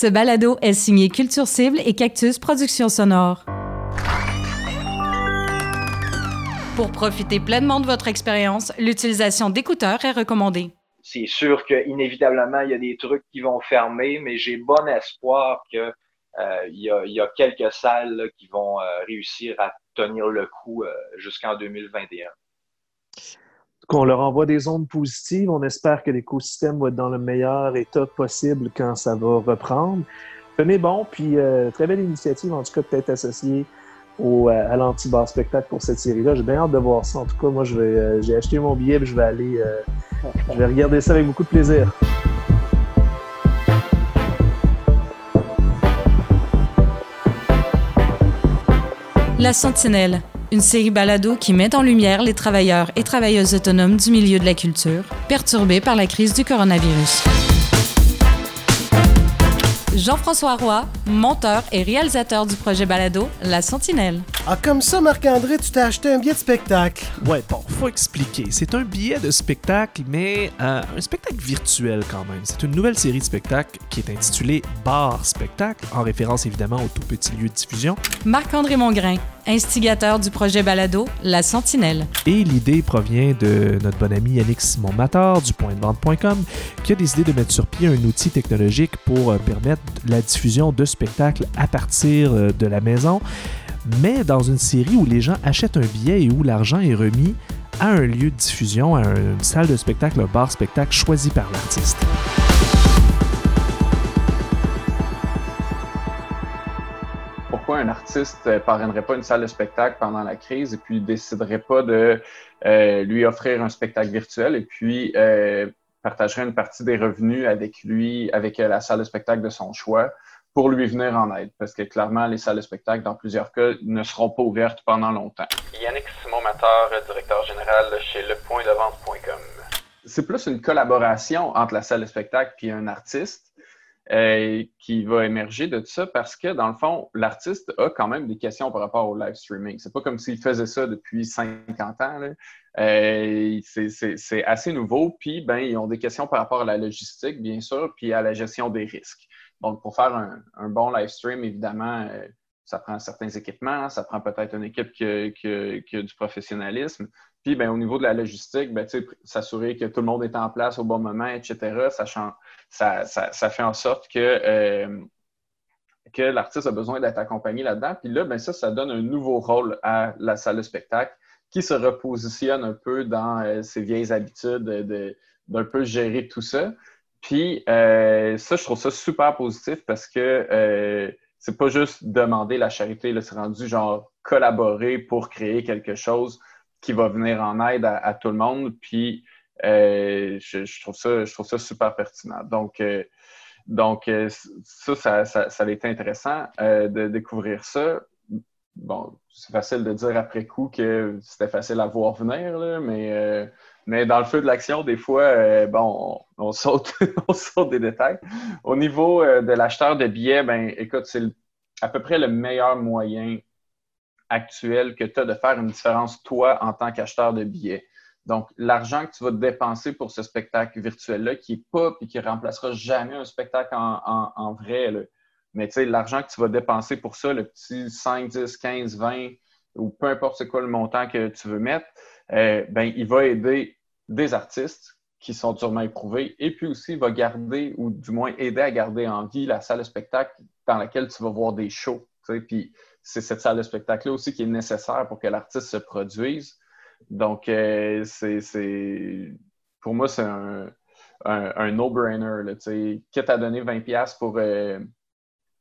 Ce balado est signé Culture Cible et Cactus Productions Sonore. Pour profiter pleinement de votre expérience, l'utilisation d'écouteurs est recommandée. C'est sûr qu'inévitablement, il y a des trucs qui vont fermer, mais j'ai bon espoir qu'il euh, y, a quelques salles qui vont euh, réussir à tenir le coup euh, jusqu'en 2021 qu'on leur envoie des ondes positives. On espère que l'écosystème va être dans le meilleur état possible quand ça va reprendre. Tenez bon, puis euh, très belle initiative, en tout cas, peut-être associée au, euh, à l'anti-bar spectacle pour cette série-là. J'ai bien hâte de voir ça. En tout cas, moi, je vais, euh, j'ai acheté mon billet, je vais aller, je vais regarder ça avec beaucoup de plaisir. La Sentinelle, une série balado qui met en lumière les travailleurs et travailleuses autonomes du milieu de la culture, perturbés par la crise du coronavirus. Jean-François Roy, monteur et réalisateur du projet Balado La Sentinelle. Ah, comme ça, Marc-André, tu t'es acheté un billet de spectacle. Ouais, bon, faut expliquer. C'est un billet de spectacle, mais euh, un spectacle virtuel quand même. C'est une nouvelle série de spectacles qui est intitulée Bar Spectacle, en référence évidemment au tout petit lieu de diffusion. Marc-André Mongrain, instigateur du projet Balado La Sentinelle. Et l'idée provient de notre bon ami Yannick Simon-Matar du pointdevente.com qui a décidé de mettre sur pied un outil technologique pour euh, permettre la diffusion de spectacles à partir euh, de la maison mais dans une série où les gens achètent un billet et où l'argent est remis à un lieu de diffusion, à une salle de spectacle, un bar spectacle choisi par l'artiste. Pourquoi un artiste ne parrainerait pas une salle de spectacle pendant la crise et puis déciderait pas de euh, lui offrir un spectacle virtuel et puis euh, partagerait une partie des revenus avec lui, avec euh, la salle de spectacle de son choix? pour lui venir en aide, parce que clairement, les salles de spectacle, dans plusieurs cas, ne seront pas ouvertes pendant longtemps. Yannick Simon-Mateur, directeur général chez lepointdevente.com. C'est plus une collaboration entre la salle de spectacle et un artiste euh, qui va émerger de tout ça parce que, dans le fond, l'artiste a quand même des questions par rapport au live streaming. C'est pas comme s'il faisait ça depuis 50 ans. Euh, c'est assez nouveau. Puis, ben, ils ont des questions par rapport à la logistique, bien sûr, puis à la gestion des risques. Donc, pour faire un, bon live stream, évidemment, euh, ça prend certains équipements, ça prend peut-être une équipe qui, a du professionnalisme. Puis, ben, au niveau de la logistique, ben, s'assurer que tout le monde est en place au bon moment, etc., ça, fait en sorte que, euh, que l'artiste a besoin d'être accompagné là-dedans. Puis là, ben, ça, ça donne un nouveau rôle à la salle de spectacle qui se repositionne un peu dans euh, ses vieilles habitudes d'un peu gérer tout ça. Puis euh, ça, je trouve ça super positif parce que c'est pas juste demander la charité, c'est rendu genre collaborer pour créer quelque chose qui va venir en aide à, tout le monde. Puis euh, je, trouve ça, je trouve ça super pertinent. Donc, euh, donc ça, ça, ça, ça, a été intéressant de découvrir ça. Bon, c'est facile de dire après coup que c'était facile à voir venir, mais mais dans le feu de l'action, des fois, euh, bon, on, saute, on saute des détails. Au niveau euh, de l'acheteur de billets, ben, écoute, c'est à peu près le meilleur moyen actuel que tu as de faire une différence, toi, en tant qu'acheteur de billets. Donc, l'argent que tu vas dépenser pour ce spectacle virtuel-là, qui n'est pas et qui remplacera jamais un spectacle en, vrai, mais tu l'argent que tu vas dépenser pour ça, le petit 5, 10, 15, 20, ou peu importe quoi le montant que tu veux mettre, euh, ben, il va aider des artistes qui sont durement éprouvés et puis aussi va garder ou du moins aider à garder en vie la salle de spectacle dans laquelle tu vas voir des shows. Puis c'est cette salle de spectacle-là aussi qui est nécessaire pour que l'artiste se produise. Donc, euh, c'est, pour moi, c'est un, un, no-brainer. Quitte à donner 20$ pour, euh,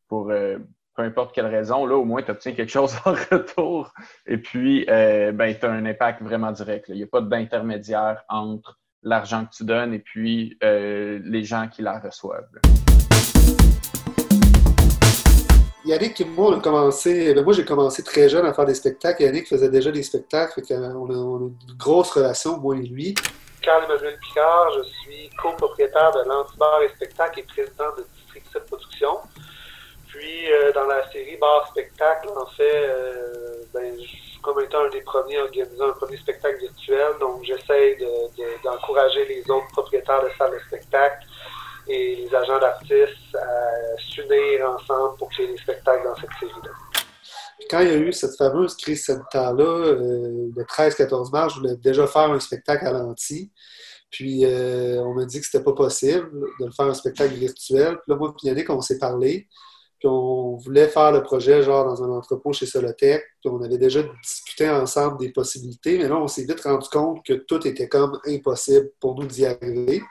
pour, euh, peu importe quelle raison, au moins, tu obtiens quelque chose en retour. Et puis, ben, tu as un impact vraiment direct. Il n'y a pas d'intermédiaire entre l'argent que tu donnes et puis les gens qui la reçoivent. Yannick et moi, on commencé, ben, moi j'ai commencé très jeune à faire des spectacles. Yannick faisait déjà des spectacles, on, a, une grosse relation, moi et lui. Carl-Emmanuel Picard, je suis copropriétaire de l'Antibar et Spectacle et président de District 7 Production. Puis, euh, dans la série Bar Spectacle, en fait, euh, ben, comme étant un des premiers à organiser un premier spectacle virtuel, donc j'essaie d'encourager les autres propriétaires de salles de spectacle et les agents d'artistes à s'unir ensemble pour créer des spectacles dans cette série-là. Quand il y a eu cette fameuse crise sanitaire-là, euh, le 13-14 mars, je voulais déjà faire un spectacle à l'anti. Puis euh, on m'a dit que c'était pas possible de le faire un spectacle virtuel. Puis là, moi et Yannick, on s'est parlé. Puis on voulait faire le projet genre dans un entrepôt chez Solotech. Puis on avait déjà discuté ensemble des possibilités. Mais là, on s'est vite rendu compte que tout était comme impossible pour nous d'y arriver.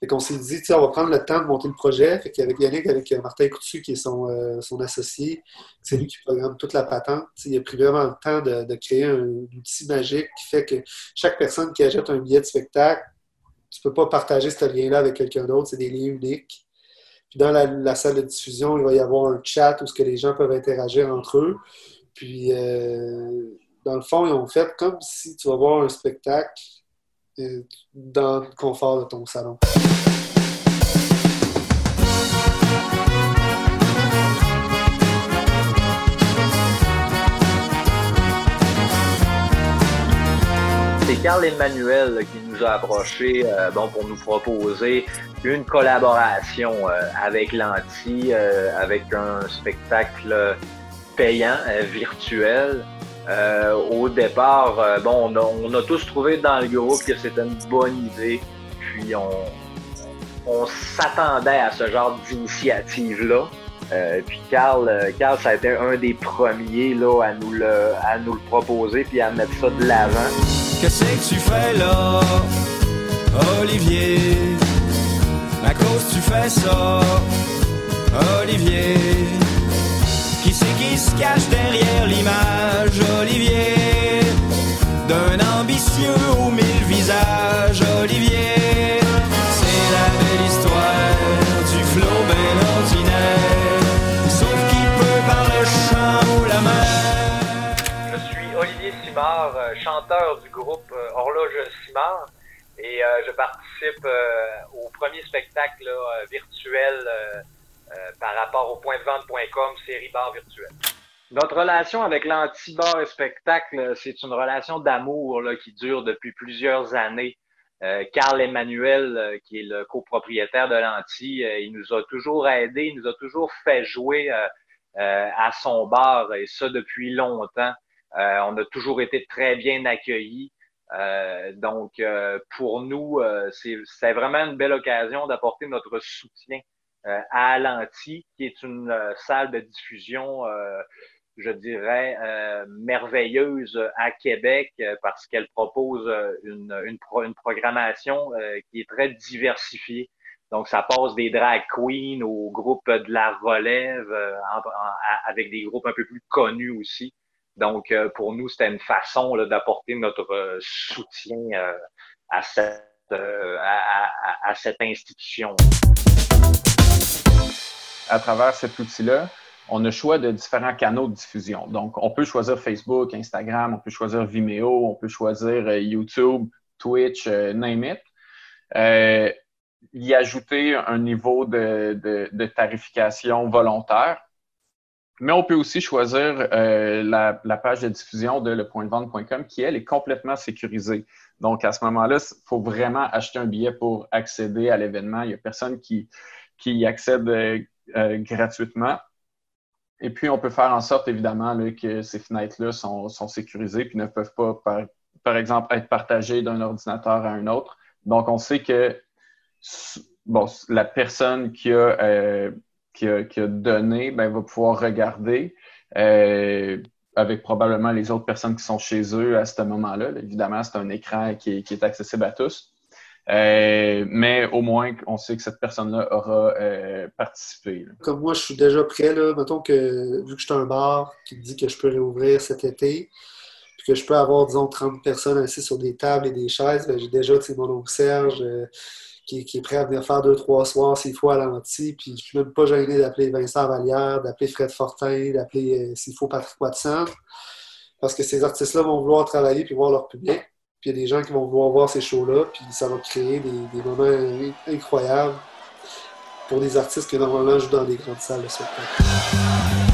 Fait qu'on s'est dit, on va prendre le temps de monter le projet. Fait qu'avec Yannick, avec Martin Coutu, qui est son, euh, son associé, c'est lui qui programme toute la patente. il a pris vraiment le temps de, créer un outil magique qui fait que chaque personne qui achète un billet de spectacle, tu peux pas partager ce lien-là avec quelqu'un d'autre. C'est des liens uniques. Puis dans la, salle de diffusion, il va y avoir un chat où ce que les gens peuvent interagir entre eux. Puis, euh, dans le fond, ils ont fait comme si tu vas voir un spectacle euh, dans le confort de ton salon. C'est Carl Emmanuel qui nous a approché euh, bon, pour nous proposer une collaboration euh, avec l'Anti, avec un spectacle payant, virtuel. Euh, au départ, euh, bon, on a, tous trouvé dans le groupe que c'était une bonne idée. Puis on, on s'attendait à ce genre d'initiative-là. Euh, puis Carl, Carl, ça a été un des premiers là, à, nous le, à nous le proposer puis à mettre ça de l'avant. Qu'est-ce que tu fais là, Olivier? À cause tu fais ça, Olivier? Qui c'est qui se cache derrière l'image, Olivier? D'un ambitieux aux mille visages, Olivier. C'est la belle histoire du flot ben ordinaire Sauf qui peut par le chant ou la mer Je suis Olivier Simard, euh, chanteur du groupe euh, Horloge Simard. Et euh, je participe au premier spectacle virtuel par rapport au point de vente.com, série bar virtuelle. Notre relation avec l'anti-bar et spectacle, c'est une relation d'amour qui dure depuis plusieurs années. Euh, Carl Emmanuel, euh, qui est le copropriétaire de l'anti, il nous a toujours aidé, il nous a toujours fait jouer à son bar, et ça depuis longtemps. on a toujours été très bien accueillis. donc, pour nous, c'est vraiment une belle occasion d'apporter notre soutien euh, à Alanti, qui est une euh, salle de diffusion, euh, je dirais, merveilleuse à Québec parce qu'elle propose une, une, une programmation qui est très diversifiée. Donc, ça passe des drag queens au groupe de la relève, avec des groupes un peu plus connus aussi. Donc, pour nous, c'était une façon d'apporter notre soutien à, cette, à, cette institution à travers cet outil-là, on a choix de différents canaux de diffusion. Donc, on peut choisir Facebook, Instagram, on peut choisir Vimeo, on peut choisir euh, YouTube, Twitch, euh, name it. Euh, y ajouter un niveau de, tarification volontaire. Mais on peut aussi choisir la, page de diffusion de lepointdevente.com qui, elle, est complètement sécurisée. Donc, à ce moment-là, il faut vraiment acheter un billet pour accéder à l'événement. Il n'y a personne qui, qui y accède euh, gratuitement. Et puis, on peut faire en sorte, évidemment, que ces fenêtres-là sont, sécurisées puis ne peuvent pas, par, exemple, être partagées d'un ordinateur à un autre. Donc, on sait que la personne qui a, euh, qui a, donné ben, va pouvoir regarder euh, avec probablement les autres personnes qui sont chez eux à ce moment-là. Évidemment, c'est un écran qui est accessible à tous. Euh, mais au moins, on sait que cette personne-là aura euh, participé. Comme moi, je suis déjà prêt. Là. Mettons que, vu que je suis un bar qui dit que je peux réouvrir cet été, puis que je peux avoir, disons, 30 personnes assises sur des tables et des chaises, ben, j'ai déjà mon oncle Serge euh, qui, est prêt à venir faire deux, trois soirs s'il faut à l'anti. Puis je suis même pas gêné d'appeler Vincent Vallière, d'appeler Fred Fortin, d'appeler, s'il faut, Patrick Watson. Parce que ces artistes-là vont vouloir travailler puis voir leur public. Puis il y a des gens qui vont vouloir voir ces shows-là, puis ça va créer des, moments incroyables pour des artistes qui normalement jouent dans des grandes salles de spectacle.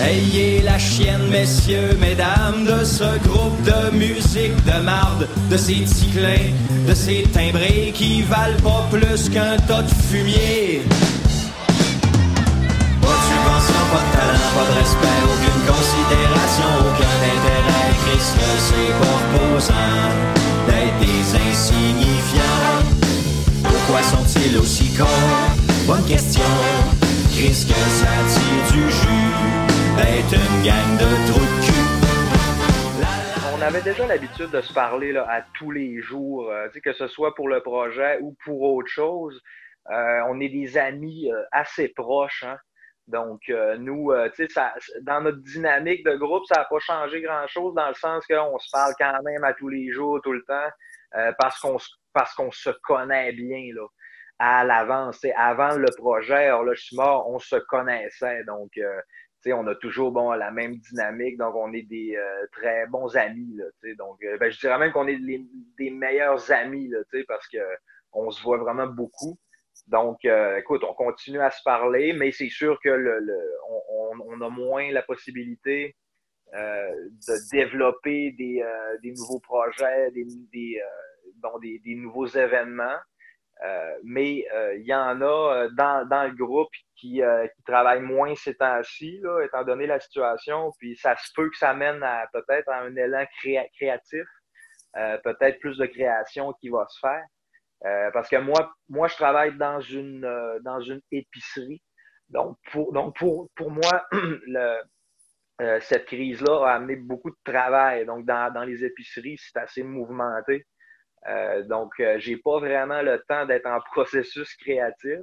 Ayez la chienne, messieurs, mesdames, de ce groupe de musique de marde, de ces ticlins, de ces timbrés qui valent pas plus qu'un tas de fumier. Pas de subvention, pas de talent, pas de respect, aucune considération, aucun intérêt. Christ, c'est pas reposant d'être des insignifiants. Pourquoi sont-ils aussi cons? Bonne question. Christ, que ça tire du jus On avait déjà l'habitude de se parler là, à tous les jours, euh, que ce soit pour le projet ou pour autre chose. Euh, on est des amis euh, assez proches. Hein? Donc, nous, dans notre dynamique de groupe, ça n'a pas changé grand-chose dans le sens qu'on se parle quand même à tous les jours, tout le temps, parce qu'on se- connaît bien là, à l'avance. Avant le projet, alors là, je suis mort, on se connaissait. Donc, on a toujours la même dynamique, donc on est des euh, très bons amis. Là, donc, euh, ben, je dirais même qu'on est des meilleurs amis, là, parce que on se voit vraiment beaucoup. Donc, euh, écoute, on continue à se parler, mais c'est sûr que le, a moins la possibilité de développer des, nouveaux projets, des, des nouveaux événements. Euh, mais euh, il y en a euh, dans, dans le groupe qui, travaillent moins ces temps-ci, étant donné la situation. Puis ça se peut que ça mène à peut-être à un élan créa- créatif, peut-être plus de création qui va se faire. Parce que moi, moi, je travaille dans une dans une épicerie. Donc pour donc pour pour moi, cette crise-là a amené beaucoup de travail. Donc dans dans les épiceries, c'est assez mouvementé. Euh, donc euh, j'ai pas vraiment le temps d'être en processus créatif.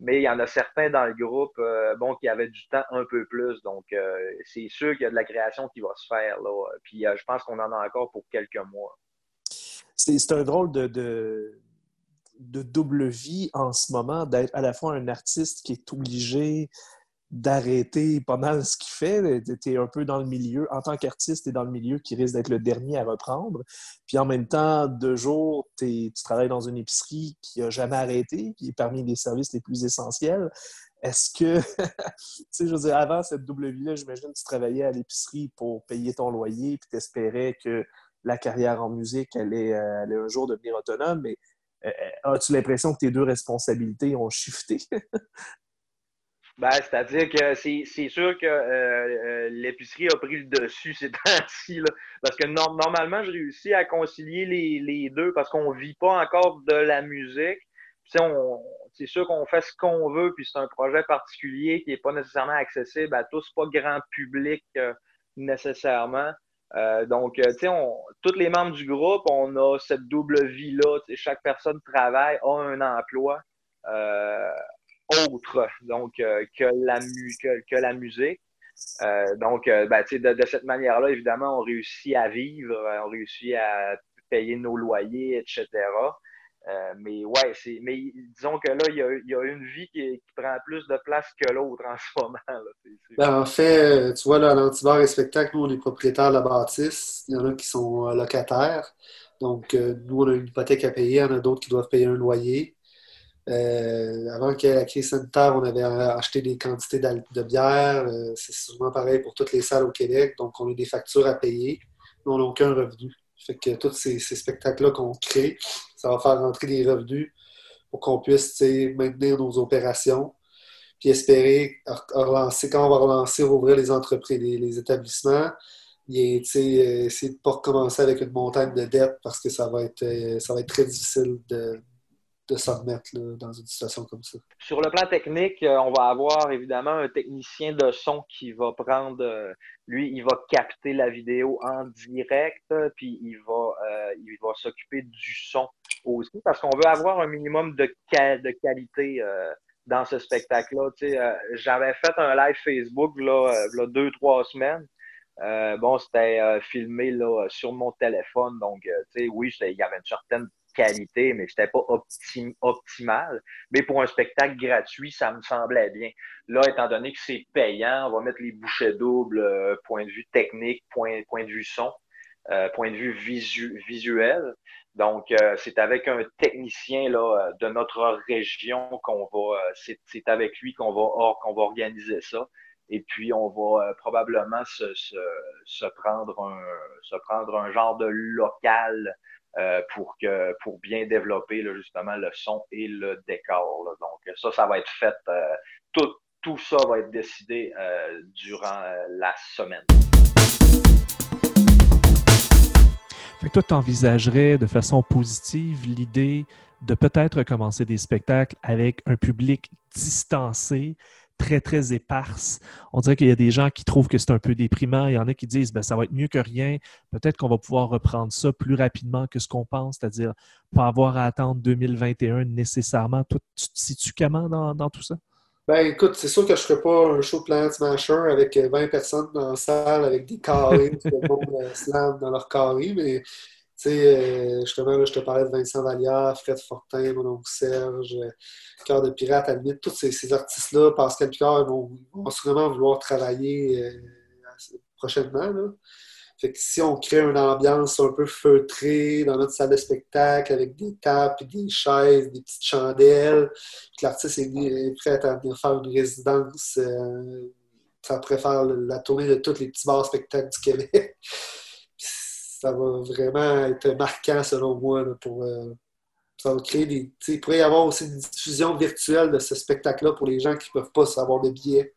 Mais il y en a certains dans le groupe, euh, bon, qui avaient du temps un peu plus. Donc, euh, c'est sûr qu'il y a de la création qui va se faire là. Puis, je pense qu'on en a encore pour quelques mois. C'est un drôle de double vie en ce moment, d'être à la fois un artiste qui est obligé d'arrêter pas mal ce qu'il fait. Tu es un peu dans le milieu. En tant qu'artiste, tu es dans le milieu qui risque d'être le dernier à reprendre. Puis en même temps, de jour, t'es- tu travailles dans une épicerie qui n'a jamais arrêté, qui est parmi les services les plus essentiels. Est-ce que, tu sais, je veux dire, avant cette double vie-là, j'imagine que tu travaillais à l'épicerie pour payer ton loyer, puis t'espérais que la carrière en musique allait, euh, allait un jour devenir autonome, mais euh, as-tu l'impression que tes deux responsabilités ont shifté? Ben, c'est-à-dire que c'est sûr que euh, euh, l'épicerie a pris le dessus ces temps-ci. Parce que nor- normalement, je réussis à concilier les, les deux parce qu'on vit pas encore de la musique. C'est sûr qu'on fait ce qu'on veut, puis c'est un projet particulier qui est pas nécessairement accessible à tous, pas grand public euh, nécessairement. Euh, donc, euh, tu sais, tous les membres du groupe, on a cette double vie-là. Chaque personne travaille, a un emploi. Euh, autre donc euh, que la mu que, la musique. Euh, donc, euh, ben, de, de cette manière-là, évidemment, on réussit à vivre, on réussit à payer nos loyers, etc. Mais ouais. Mais disons que là, il y a, y a une vie qui, prend plus de place que l'autre en ce moment. Là. Ben, en fait, tu vois, là, à l'antibar et spectacle, nous, on est propriétaire de la bâtisse. Il y en a qui sont locataires. Donc, nous, on a une hypothèque à payer. Il y en a d'autres qui doivent payer un loyer. Euh, avant qu'il y ait la crise sanitaire, on avait euh, acheté des quantités de bière. Euh, c'est souvent pareil pour toutes les salles au Québec. Donc, on a des factures à payer. mais on n'a aucun revenu. Fait que tous ces, spectacles-là qu'on crée, ça va faire rentrer des revenus pour qu'on puisse maintenir nos opérations puis espérer re- relancer, quand on va relancer, rouvrir les entreprises, les, établissements, et, essayer de ne pas recommencer avec une montagne de dettes parce que ça va être, ça va être très difficile de, de s'en remettre là, dans une situation comme ça. Sur le plan technique, euh, on va avoir évidemment un technicien de son qui va prendre, euh, lui, il va capter la vidéo en direct, puis il va, euh, il va s'occuper du son aussi, parce qu'on veut avoir un minimum de, qualité dans ce spectacle-là. J'avais fait un live Facebook là, là, deux, trois semaines. Bon, c'était filmé là, sur mon téléphone, donc oui, il y avait une certaine qualité, mais c'était pas optim- optimal. Mais pour un spectacle gratuit, ça me semblait bien. Là, étant donné que c'est payant, on va mettre les bouchées doubles, euh, point de vue technique, point, point de vue son, euh, point de vue visu- visuel. Donc, euh, c'est avec un technicien là, euh, de notre région qu'on va, euh, c'est avec lui qu'on va, qu'on va organiser ça. Et puis, on va euh, probablement se, se, se, prendre un, se prendre un genre de local euh, pour, que, pour bien développer justement le son et le décor. Donc, ça, ça va être fait. Euh, tout, tout ça va être décidé euh, durant la semaine. Fait que toi, tu envisagerais de façon positive l'idée de peut-être commencer des spectacles avec un public distancé, très, très éparse. On dirait qu'il y a des gens qui trouvent que c'est un peu déprimant. Il y en a qui disent ben, ça va être mieux que rien. Peut-être qu'on va pouvoir reprendre ça plus rapidement que ce qu'on pense, c'est-à-dire pas avoir à attendre 2021 nécessairement. Toi, tu te situes comment dans, dans tout ça? Ben écoute, c'est sûr que je ferais pas un show Planet Smasher avec 20 personnes dans la salle avec des carrés, tout le monde slam dans leur carré, mais sais, euh, justement, là, je te parlais de Vincent Vallière, Fred Fortin, mon oncle Serge, Cœur de Pirate, à limite, tous ces, artistes-là, Pascal Picard, vont, vont sûrement vouloir travailler euh, prochainement. Fait que si on crée une ambiance un peu feutrée dans notre salle de spectacle avec des tables, des chaises, des petites chandelles, que l'artiste est, est, prêt à venir faire une résidence, euh, ça pourrait faire la tournée de tous les petits bars spectacles du Québec. ça va vraiment être marquant selon moi pour euh, ça va créer des. Il pourrait y avoir aussi une diffusion virtuelle de ce spectacle-là pour les gens qui ne peuvent pas savoir de billets.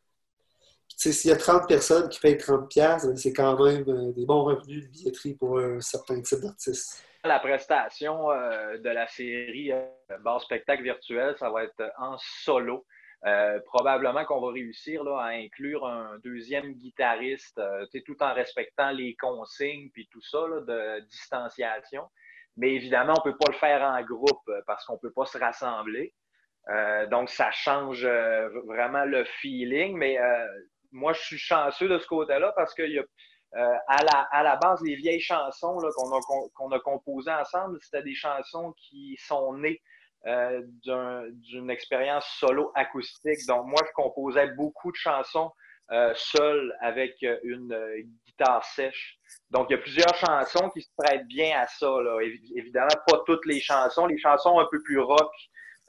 S'il y a 30 personnes qui payent 30$, c'est quand même euh, des bons revenus de billetterie pour un certain type d'artiste. La prestation euh, de la série euh, Bar Spectacle Virtuel, ça va être en solo. Euh, probablement qu'on va réussir à inclure un deuxième guitariste, euh, tout en respectant les consignes puis tout ça de distanciation. Mais évidemment, on ne peut pas le faire en groupe parce qu'on ne peut pas se rassembler. Euh, donc, ça change vraiment le feeling. Mais moi, je suis chanceux de ce côté-là parce qu'il y a à, la, base, les vieilles chansons qu'on a, a composées ensemble, c'était des chansons qui sont nées euh, d'une expérience solo acoustique. Donc, moi, je composais beaucoup de chansons euh, seul avec une euh, guitare sèche. Donc, il y a plusieurs chansons qui se prêtent bien à ça. Là. Évidemment, pas toutes les chansons. Les chansons un peu plus rock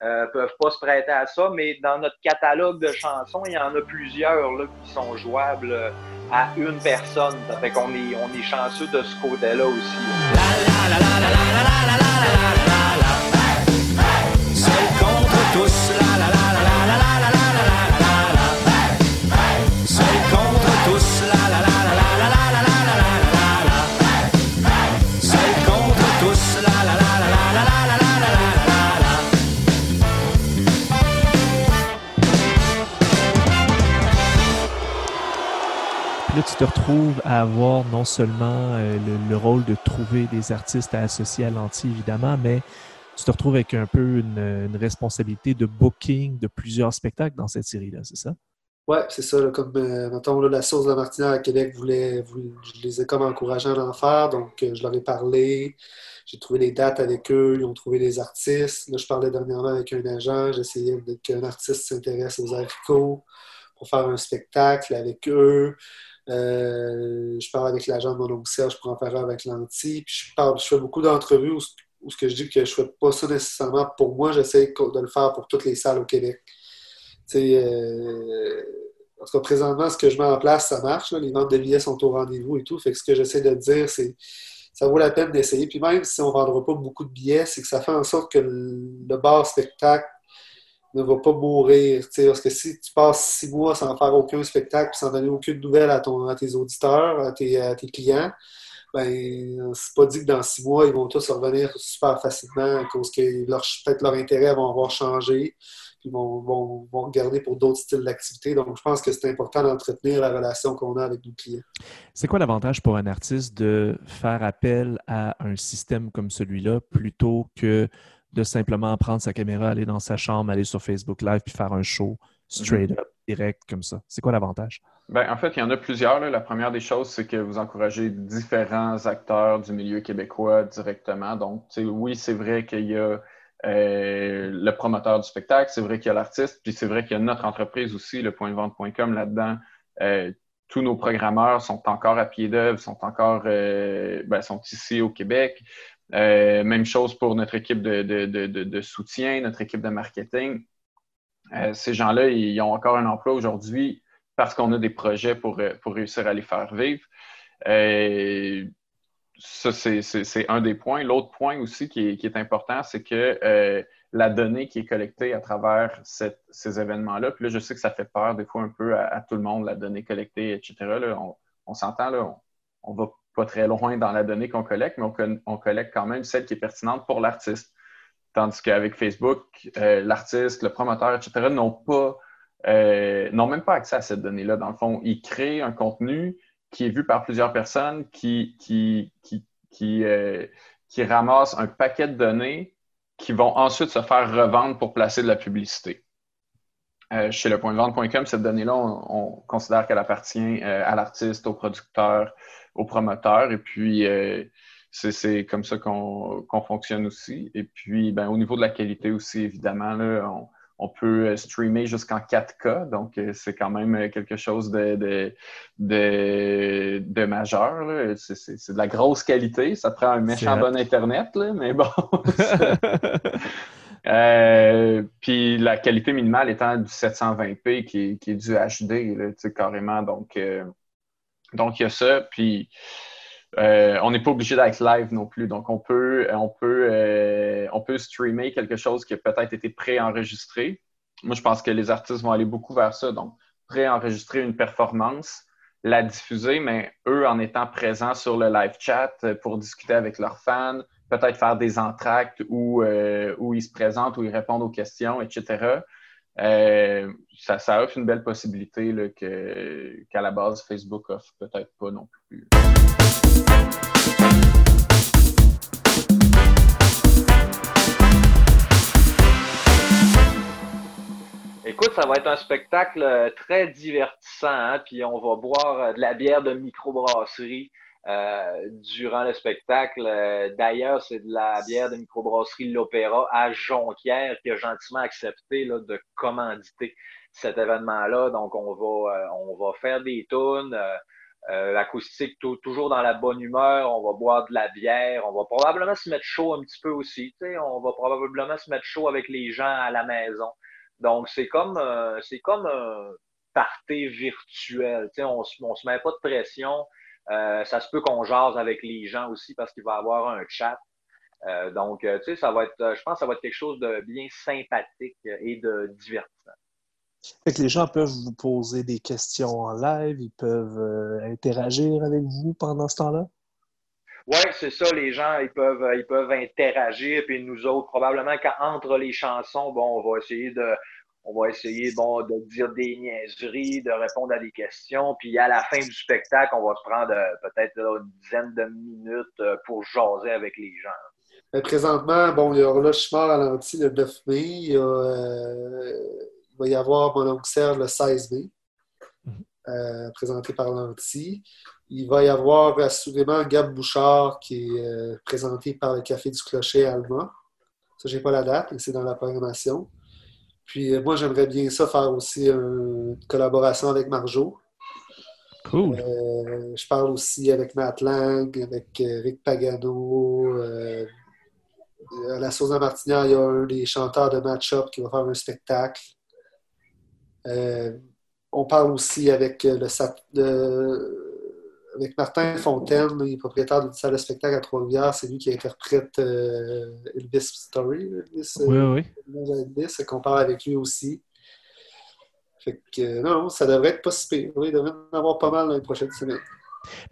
euh, peuvent pas se prêter à ça, mais dans notre catalogue de chansons, il y en a plusieurs là, qui sont jouables à une personne. Ça fait qu'on est, on est chanceux de ce côté-là aussi. Te retrouves à avoir non seulement euh, le, le, rôle de trouver des artistes à associer à l'anti, évidemment, mais tu te retrouves avec un peu une, responsabilité de booking de plusieurs spectacles dans cette série-là, c'est ça? Oui, c'est ça. Comme, euh, mettons, la Source de la Martinière à Québec voulait, voulait, je les ai comme encouragés à en faire, donc euh, je leur ai parlé. J'ai trouvé des dates avec eux, ils ont trouvé des artistes. Là, je parlais dernièrement avec un agent, j'essayais qu'un artiste s'intéresse aux haricots pour faire un spectacle avec eux. Euh, je parle avec l'agent de mon oncle Serge pour en faire avec l'anti. Puis je, parle, je fais beaucoup d'entrevues où, ce que je dis que je ne fais pas ça nécessairement pour moi, j'essaie de le faire pour toutes les salles au Québec. Euh, en tout cas, présentement, ce que je mets en place, ça marche. Les ventes de billets sont au rendez-vous et tout. Fait que ce que j'essaie de dire, c'est ça vaut la peine d'essayer. Puis même si on ne vendra pas beaucoup de billets, c'est que ça fait en sorte que le bar spectacle ne va pas mourir. Parce que si tu passes six mois sans faire aucun spectacle sans donner aucune nouvelle à, ton, à tes auditeurs, à tes, à tes clients, ben, c'est pas dit que dans six mois, ils vont tous revenir super facilement à cause que peut-être leur intérêt vont avoir changé. Puis vont, vont, vont regarder pour d'autres styles d'activité. Donc, je pense que c'est important d'entretenir la relation qu'on a avec nos clients. C'est quoi l'avantage pour un artiste de faire appel à un système comme celui-là plutôt que de simplement prendre sa caméra, aller dans sa chambre, aller sur Facebook Live puis faire un show straight up, direct comme ça? C'est quoi l'avantage? Ben, en fait, il y en a plusieurs. Là. La première des choses, c'est que vous encouragez différents acteurs du milieu québécois directement. Donc, oui, c'est vrai qu'il y a euh, le promoteur du spectacle, c'est vrai qu'il y a l'artiste, puis c'est vrai qu'il y a notre entreprise aussi, le pointdevente.com là-dedans. Euh, tous nos programmeurs sont encore à pied d'œuvre, sont encore euh, ben, sont ici au Québec. Euh, même chose pour notre équipe de, soutien, notre équipe de marketing. Euh, ces gens-là, ils ont encore un emploi aujourd'hui parce qu'on a des projets pour, pour réussir à les faire vivre. Euh, ça, c'est un des points. L'autre point aussi qui est, important, c'est que euh, la donnée qui est collectée à travers ces événements-là, puis là, je sais que ça fait peur des fois un peu à, tout le monde, la donnée collectée, etc. Là, on, on s'entend, là, on, va pas très loin dans la donnée qu'on collecte, mais on, collecte quand même celle qui est pertinente pour l'artiste. Tandis qu'avec Facebook, euh, l'artiste, le promoteur, etc., n'ont pas, euh, n'ont même pas accès à cette donnée-là. Dans le fond, ils créent un contenu qui est vu par plusieurs personnes, qui, qui, qui, qui, euh, qui ramassent un paquet de données qui vont ensuite se faire revendre pour placer de la publicité. Chez le point de vente.com, cette donnée-là, on, considère qu'elle appartient à l'artiste, au producteur, au promoteur. Et puis, euh, c'est comme ça qu'on fonctionne aussi. Et puis, ben, au niveau de la qualité aussi, évidemment, là, on, on peut euh, streamer jusqu'en 4K, donc euh, c'est quand même quelque chose de, de, de, de majeur. C'est de la grosse qualité. Ça prend un méchant bon Internet, là, mais bon. puis la qualité minimale étant du 720p qui est, qui est du HD, là, carrément. Donc, donc, il y a ça. Puis euh, on n'est pas obligé d'être live non plus. Donc, on peut, on peut, euh, on peut streamer quelque chose qui a peut-être été préenregistré. Moi, je pense que les artistes vont aller beaucoup vers ça. Donc, préenregistrer une performance, la diffuser, mais eux, en étant présents sur le live chat pour discuter avec leurs fans, peut-être faire des entractes où, euh, où ils se présentent, où ils répondent aux questions, etc. ça, ça, offre une belle possibilité qu'à la base, Facebook offre peut-être pas non plus. Écoute, ça va être un spectacle euh, très divertissant, hein, puis on va boire euh, de la bière de microbrasserie euh, durant le spectacle. D'ailleurs, c'est de la bière de microbrasserie L'Opéra à Jonquière qui a gentiment accepté de commanditer cet événement-là. Donc, on va, on va faire des tunes. Euh, l'acoustique toujours dans la bonne humeur, on va boire de la bière, on va probablement se mettre chaud un petit peu aussi, on va probablement se mettre chaud avec les gens à la maison. Donc c'est comme euh, c'est comme un party virtuel, on, on se met pas de pression. Euh, ça se peut qu'on jase avec les gens aussi parce qu'il va y avoir un chat. donc, tu sais, ça va être, je pense que ça va être quelque chose de bien sympathique et de divertissant. Fait que les gens peuvent vous poser des questions en live, ils peuvent euh, interagir avec vous pendant ce temps-là? Oui, c'est ça, les gens, ils peuvent, ils peuvent interagir, puis nous autres, probablement qu'entre les chansons, bon, on va essayer de on va essayer bon, de dire des niaiseries, de répondre à des questions, puis à la fin du spectacle, on va se prendre euh, peut-être une dizaine de minutes euh, pour jaser avec les gens. présentement, bon, il y aura le chemin à l'anti le 9 mai, il y a il va y avoir Mon oncle Serge le 16 mai, mhm. euh, présenté par l'Anti. Il va y avoir assurément Gab Bouchard qui est euh, présenté par le Café du Clocher Alma. Ça, j'ai pas la date, mais c'est dans la programmation. Puis euh, moi, j'aimerais bien ça faire aussi une collaboration avec Marjo. Cool. je parle aussi avec Matt Lang, avec Rick Pagano. à la Sauce Martinière, il y a un des chanteurs de Match-Up qui va faire un spectacle. Euh, on parle aussi avec, euh, le, avec Martin Fontaine, propriétaire d'une salle de spectacle à Trois-Rivières. C'est lui qui interprète euh, Elvis Story. Elvis, oui, oui. qu'on parle avec lui aussi. Fait que, non, ça devrait être pas si pire. il devrait en avoir pas mal dans les prochaines semaines.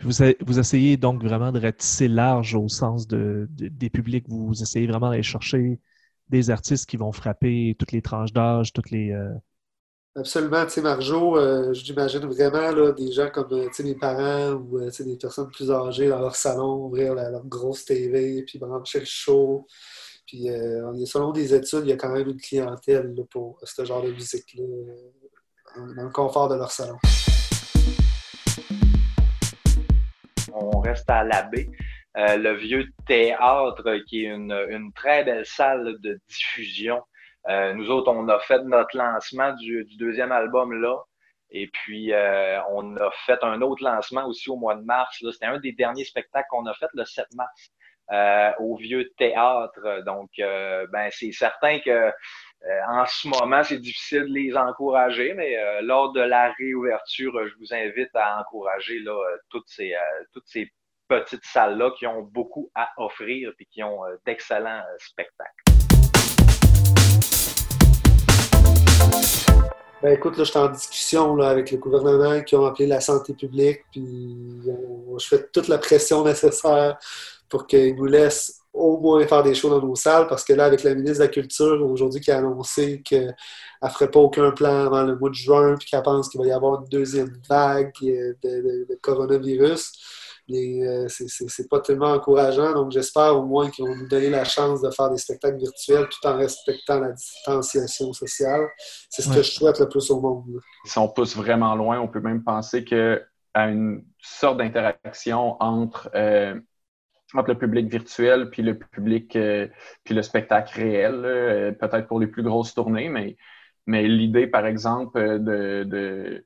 Vous, vous, essayez donc vraiment de ratisser large au sens de, des publics. Vous essayez vraiment d'aller chercher des artistes qui vont frapper toutes les tranches d'âge, toutes les, Absolument. Tu sais, Marjo, euh, j'imagine vraiment là, des gens comme euh, mes parents ou euh, des personnes plus âgées dans leur salon, ouvrir leur grosse TV, puis brancher le show. Puis, selon des études, il y a quand même une clientèle pour ce genre de musique-là, dans le confort de leur salon. On reste à l'abbé. le vieux théâtre, qui est une très belle salle de diffusion euh, nous autres, on a fait notre lancement du, deuxième album là. Et puis, euh, on a fait un autre lancement aussi au mois de mars. C'était un des derniers spectacles qu'on a fait le 7 mars euh, au Vieux Théâtre. Donc, ben, c'est certain que en ce moment, c'est difficile de les encourager, mais lors de la réouverture, je vous invite à encourager là, toutes ces, toutes ces petites salles-là qui ont beaucoup à offrir et qui ont d'excellents spectacles. Ben écoute, là, je suis en discussion là, avec le gouvernement qui ont appelé la santé publique, puis je fais toute la pression nécessaire pour qu'ils nous laissent au moins faire des shows dans nos salles, parce que là, avec la ministre de la Culture, aujourd'hui, qui a annoncé qu'elle ne ferait pas aucun plan avant le mois de juin, puis qu'elle pense qu'il va y avoir une deuxième vague de coronavirus, c'est pas tellement encourageant. Donc, j'espère au moins qu'ils vont nous donner la chance de faire des spectacles virtuels tout en respectant la distanciation sociale. C'est ce que je souhaite le plus au monde. Si on pousse vraiment loin, on peut même penser que à une sorte d'interaction entre, euh, entre le public virtuel puis le public euh, puis le spectacle réel, peut-être pour les plus grosses tournées, mais, mais l'idée, par exemple, de de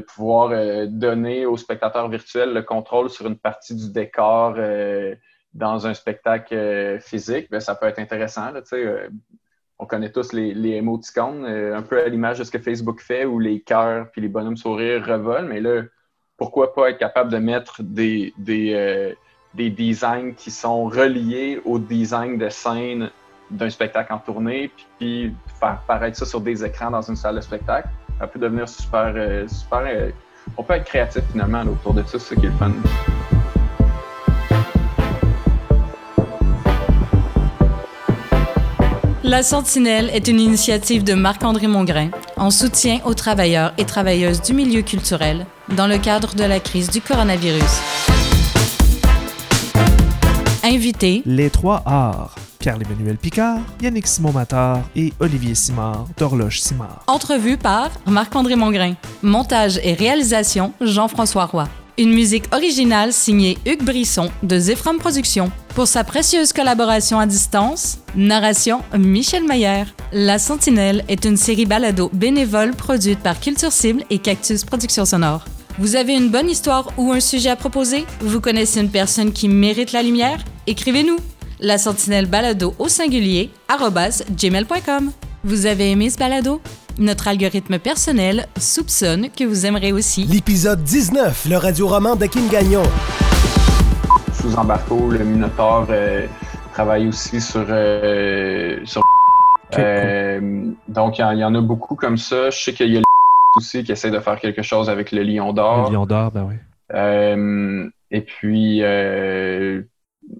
pouvoir euh, donner aux spectateurs virtuels le contrôle sur une partie du décor euh, dans un spectacle euh, physique, bien, ça peut être intéressant. On connaît tous les, les emoticons, un peu à l'image de ce que Facebook fait, où les cœurs puis les bonhommes sourires revolent, mais là, pourquoi pas être capable de mettre des, des, des designs qui sont reliés au design de scène d'un spectacle en tournée, puis faire paraître ça sur des écrans dans une salle de spectacle ça peut devenir super. Euh, super euh, on peut être créatif finalement autour de ça, c'est ça qui est le fun. La Sentinelle est une initiative de Marc-André Mongrain en soutien aux travailleurs et travailleuses du milieu culturel dans le cadre de la crise du coronavirus. Invité Les trois arts. Pierre-Emmanuel Picard, Yannick Simon-Matard et Olivier Simard d'Horloge Simard. Entrevue par Marc-André Mongrain. Montage et réalisation Jean-François Roy. Une musique originale signée Hugues Brisson de Zephram Productions. Pour sa précieuse collaboration à distance, narration Michel Mayer. La Sentinelle est une série balado bénévole produite par Culture Cible et Cactus Productions Sonore. Vous avez une bonne histoire ou un sujet à proposer? Vous connaissez une personne qui mérite la lumière? Écrivez-nous! La sentinelle balado au singulier gmail.com. Vous avez aimé ce balado? Notre algorithme personnel soupçonne que vous aimerez aussi. L'épisode 19, le radio-roman de Kim Gagnon. Sous Embarco, le Minotaur euh, travaille aussi sur. Euh, euh, donc, il y, en a beaucoup comme ça. Je sais qu'il y a le aussi qui essaie de faire quelque chose avec le Lion d'Or. Le Lion d'Or, ben oui. et puis,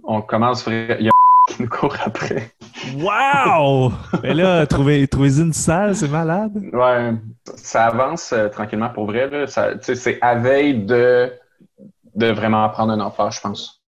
on commence. Il y a qui nous court après. Wow! Mais là, trouver, trouver une salle, c'est malade. Ouais, ça avance euh, tranquillement pour vrai. C'est à veille de, de vraiment prendre un enfant, je pense.